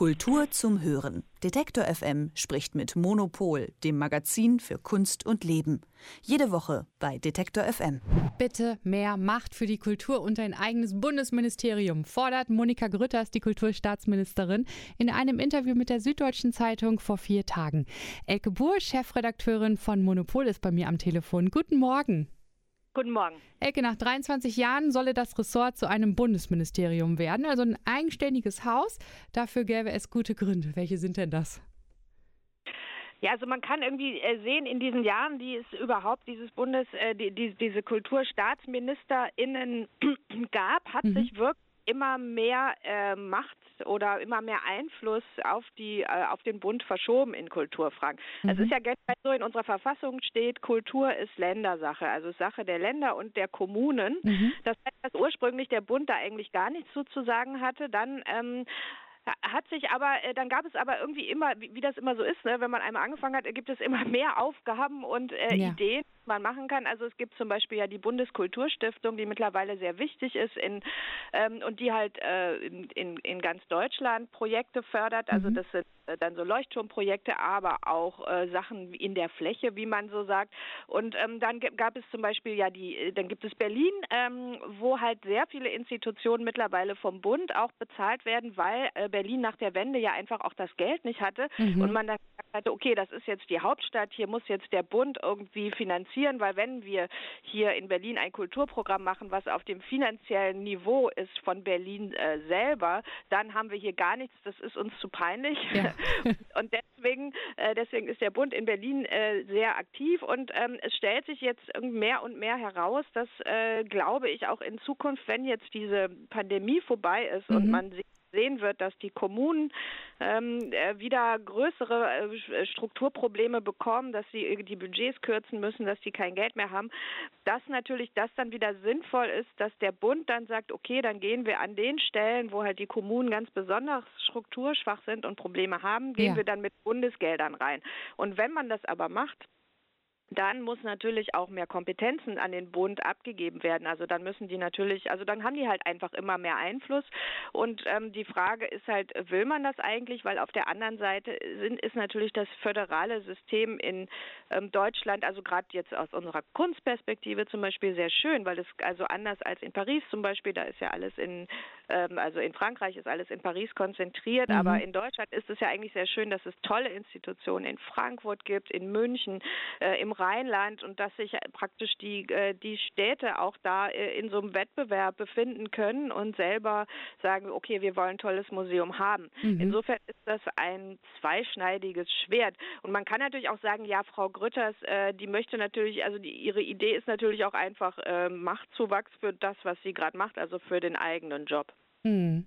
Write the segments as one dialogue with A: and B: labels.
A: Kultur zum Hören. Detektor FM spricht mit Monopol, dem Magazin für Kunst und Leben. Jede Woche bei Detektor FM.
B: Bitte mehr Macht für die Kultur und ein eigenes Bundesministerium, fordert Monika Grütters, die Kulturstaatsministerin, in einem Interview mit der Süddeutschen Zeitung vor vier Tagen. Elke Buhr, Chefredakteurin von Monopol, ist bei mir am Telefon. Guten Morgen.
C: Guten Morgen.
B: Elke, nach 23 Jahren solle das Ressort zu einem Bundesministerium werden, also ein eigenständiges Haus. Dafür gäbe es gute Gründe. Welche sind denn das?
C: Ja, also man kann irgendwie äh, sehen, in diesen Jahren, die es überhaupt dieses Bundes, äh, die, die, diese KulturstaatsministerInnen gab, hat mhm. sich wirklich immer mehr äh, Macht oder immer mehr Einfluss auf die äh, auf den Bund verschoben in Kulturfragen. Mhm. Es ist ja generell so in unserer Verfassung steht, Kultur ist Ländersache, also Sache der Länder und der Kommunen. Mhm. Das heißt, dass ursprünglich der Bund da eigentlich gar nichts zu sagen hatte, dann ähm, hat sich aber, äh, dann gab es aber irgendwie immer, wie, das immer so ist, ne? wenn man einmal angefangen hat, gibt es immer mehr Aufgaben und äh, ja. Ideen, man machen kann. Also es gibt zum Beispiel ja die Bundeskulturstiftung, die mittlerweile sehr wichtig ist in, ähm, und die halt äh, in, in, ganz Deutschland Projekte fördert. Also mhm. das sind äh, dann so Leuchtturmprojekte, aber auch äh, Sachen in der Fläche, wie man so sagt. Und ähm, dann gab es zum Beispiel ja die, äh, dann gibt es Berlin, ähm, wo halt sehr viele Institutionen mittlerweile vom Bund auch bezahlt werden, weil äh, Berlin nach der Wende ja einfach auch das Geld nicht hatte mhm. und man dann hatte, okay, das ist jetzt die Hauptstadt, hier muss jetzt der Bund irgendwie finanzieren, weil wenn wir hier in Berlin ein Kulturprogramm machen, was auf dem finanziellen Niveau ist von Berlin äh, selber, dann haben wir hier gar nichts, das ist uns zu peinlich. Ja. und deswegen, äh, deswegen ist der Bund in Berlin äh, sehr aktiv und ähm, es stellt sich jetzt mehr und mehr heraus, dass, äh, glaube ich, auch in Zukunft, wenn jetzt diese Pandemie vorbei ist mhm. und man sieht, sehen wird, dass die Kommunen ähm, äh, wieder größere äh, Strukturprobleme bekommen, dass sie die Budgets kürzen müssen, dass sie kein Geld mehr haben, dass natürlich das dann wieder sinnvoll ist, dass der Bund dann sagt, okay, dann gehen wir an den Stellen, wo halt die Kommunen ganz besonders strukturschwach sind und Probleme haben, gehen ja. wir dann mit Bundesgeldern rein. Und wenn man das aber macht, dann muss natürlich auch mehr Kompetenzen an den Bund abgegeben werden. Also dann müssen die natürlich, also dann haben die halt einfach immer mehr Einfluss. Und ähm, die Frage ist halt, will man das eigentlich? Weil auf der anderen Seite sind, ist natürlich das föderale System in ähm, Deutschland, also gerade jetzt aus unserer Kunstperspektive zum Beispiel sehr schön, weil es also anders als in Paris zum Beispiel, da ist ja alles in, also in Frankreich ist alles in Paris konzentriert, mhm. aber in Deutschland ist es ja eigentlich sehr schön, dass es tolle Institutionen in Frankfurt gibt, in München, äh, im Rheinland und dass sich praktisch die, äh, die Städte auch da äh, in so einem Wettbewerb befinden können und selber sagen, okay, wir wollen ein tolles Museum haben. Mhm. Insofern ist das ein zweischneidiges Schwert. Und man kann natürlich auch sagen, ja, Frau Grütters, äh, die möchte natürlich, also die, ihre Idee ist natürlich auch einfach äh, Machtzuwachs für das, was sie gerade macht, also für den eigenen Job.
B: Mhm.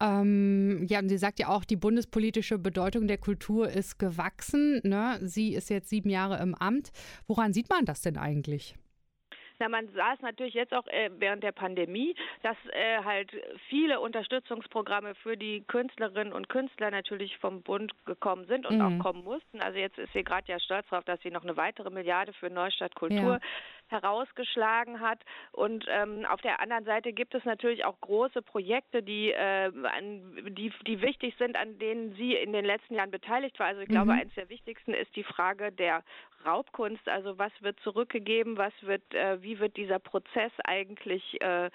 B: Ähm, ja, und sie sagt ja auch, die bundespolitische Bedeutung der Kultur ist gewachsen. Ne? Sie ist jetzt sieben Jahre im Amt. Woran sieht man das denn eigentlich?
C: Na, man sah es natürlich jetzt auch äh, während der Pandemie, dass äh, halt viele Unterstützungsprogramme für die Künstlerinnen und Künstler natürlich vom Bund gekommen sind und mhm. auch kommen mussten. Also jetzt ist sie gerade ja stolz darauf, dass sie noch eine weitere Milliarde für Neustadt Kultur ja. Herausgeschlagen hat. Und ähm, auf der anderen Seite gibt es natürlich auch große Projekte, die, äh, an, die, die wichtig sind, an denen sie in den letzten Jahren beteiligt war. Also ich mhm. glaube, eines der wichtigsten ist die Frage der Raubkunst. Also was wird zurückgegeben, was wird, äh, wie wird dieser Prozess eigentlich äh, äh,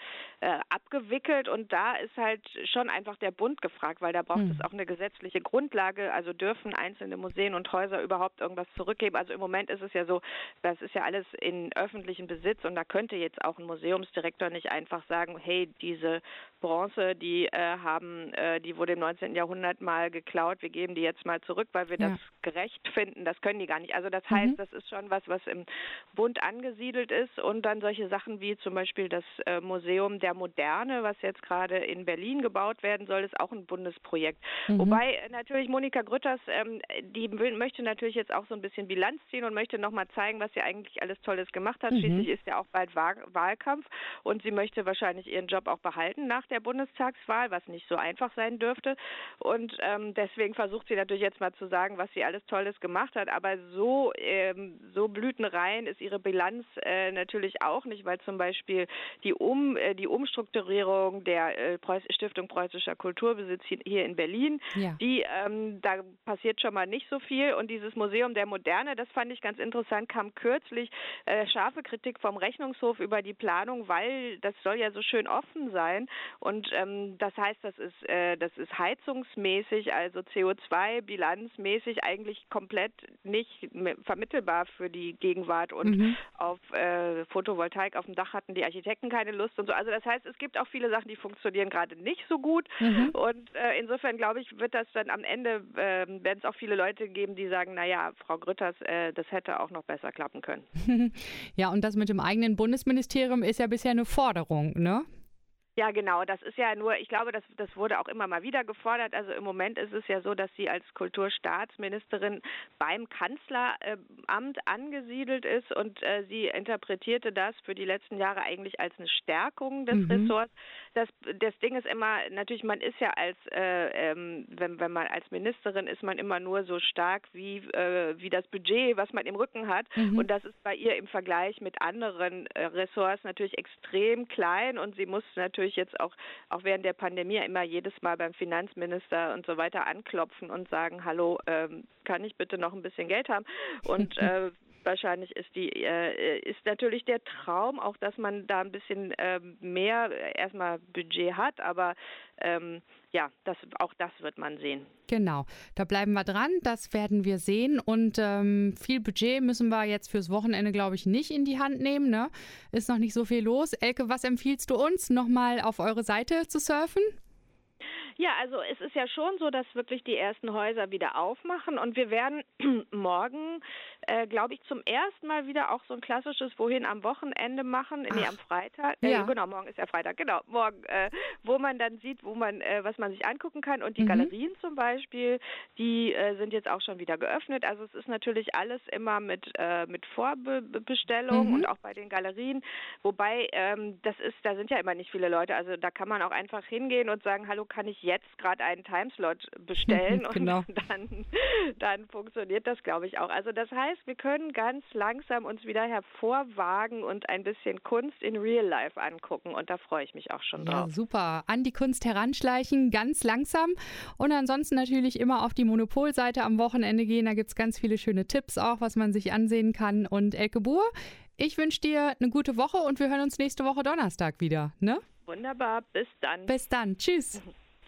C: abgewickelt? Und da ist halt schon einfach der Bund gefragt, weil da braucht mhm. es auch eine gesetzliche Grundlage. Also dürfen einzelne Museen und Häuser überhaupt irgendwas zurückgeben? Also im Moment ist es ja so, das ist ja alles in öffentlichem Besitz und da könnte jetzt auch ein Museumsdirektor nicht einfach sagen, hey, diese Bronze, die äh, haben, äh, die wurde im 19. Jahrhundert mal geklaut, wir geben die jetzt mal zurück, weil wir ja. das gerecht finden. Das können die gar nicht. Also das heißt, mhm. das ist schon was, was im Bund angesiedelt ist und dann solche Sachen wie zum Beispiel das äh, Museum der Moderne, was jetzt gerade in Berlin gebaut werden soll, ist auch ein Bundesprojekt. Mhm. Wobei äh, natürlich Monika Grütters, ähm, die will, möchte natürlich jetzt auch so ein bisschen Bilanz ziehen und möchte nochmal zeigen, was sie eigentlich alles Tolles gemacht hat. Mhm. Schließlich ist ja auch bald Wahlkampf und sie möchte wahrscheinlich ihren Job auch behalten nach der Bundestagswahl, was nicht so einfach sein dürfte. Und ähm, deswegen versucht sie natürlich jetzt mal zu sagen, was sie alles Tolles gemacht hat. Aber so, ähm, so blütenrein ist ihre Bilanz äh, natürlich auch nicht, weil zum Beispiel die, um, äh, die Umstrukturierung der äh, Stiftung Preußischer Kulturbesitz hier in Berlin, ja. die ähm, da passiert schon mal nicht so viel. Und dieses Museum der Moderne, das fand ich ganz interessant, kam kürzlich äh, scharfe Kritik vom Rechnungshof über die Planung, weil das soll ja so schön offen sein. Und ähm, das heißt, das ist, äh, das ist heizungsmäßig, also CO2-bilanzmäßig eigentlich komplett nicht vermittelbar für die Gegenwart. Und mhm. auf äh, Photovoltaik auf dem Dach hatten die Architekten keine Lust und so. Also das heißt, es gibt auch viele Sachen, die funktionieren gerade nicht so gut. Mhm. Und äh, insofern glaube ich, wird das dann am Ende, äh, werden es auch viele Leute geben, die sagen, naja, Frau Grütters, äh, das hätte auch noch besser klappen können.
B: ja, und das mit dem eigenen Bundesministerium ist ja bisher eine Forderung, ne?
C: Ja, genau. Das ist ja nur, ich glaube, das, das wurde auch immer mal wieder gefordert. Also im Moment ist es ja so, dass sie als Kulturstaatsministerin beim Kanzleramt angesiedelt ist und äh, sie interpretierte das für die letzten Jahre eigentlich als eine Stärkung des mhm. Ressorts. Das, das Ding ist immer, natürlich, man ist ja als, äh, ähm, wenn, wenn man als Ministerin ist, man immer nur so stark wie, äh, wie das Budget, was man im Rücken hat. Mhm. Und das ist bei ihr im Vergleich mit anderen äh, Ressorts natürlich extrem klein und sie muss natürlich jetzt auch, auch während der Pandemie immer jedes Mal beim Finanzminister und so weiter anklopfen und sagen, hallo, ähm, kann ich bitte noch ein bisschen Geld haben? Und äh, wahrscheinlich ist die äh, ist natürlich der Traum auch, dass man da ein bisschen äh, mehr erstmal Budget hat, aber ähm, ja, das, auch das wird man sehen.
B: Genau, da bleiben wir dran, das werden wir sehen und ähm, viel Budget müssen wir jetzt fürs Wochenende, glaube ich, nicht in die Hand nehmen. Ne? Ist noch nicht so viel los. Elke, was empfiehlst du uns, nochmal auf eure Seite zu surfen?
C: Ja, also es ist ja schon so, dass wirklich die ersten Häuser wieder aufmachen und wir werden morgen, äh, glaube ich, zum ersten Mal wieder auch so ein klassisches Wohin am Wochenende machen, Ach. nee, am Freitag. Äh, ja. Genau, morgen ist ja Freitag, genau, morgen, äh, wo man dann sieht, wo man, äh, was man sich angucken kann und die mhm. Galerien zum Beispiel, die äh, sind jetzt auch schon wieder geöffnet. Also es ist natürlich alles immer mit äh, mit Vorbestellung mhm. und auch bei den Galerien, wobei ähm, das ist, da sind ja immer nicht viele Leute. Also da kann man auch einfach hingehen und sagen, hallo, kann ich jetzt gerade einen Timeslot bestellen genau. und dann, dann funktioniert das, glaube ich, auch. Also das heißt, wir können ganz langsam uns wieder hervorwagen und ein bisschen Kunst in Real Life angucken und da freue ich mich auch schon drauf.
B: Ja, super. An die Kunst heranschleichen, ganz langsam und ansonsten natürlich immer auf die Monopolseite am Wochenende gehen. Da gibt es ganz viele schöne Tipps auch, was man sich ansehen kann. Und Elke Buhr, ich wünsche dir eine gute Woche und wir hören uns nächste Woche Donnerstag wieder. Ne?
C: Wunderbar, bis dann.
B: Bis dann, tschüss.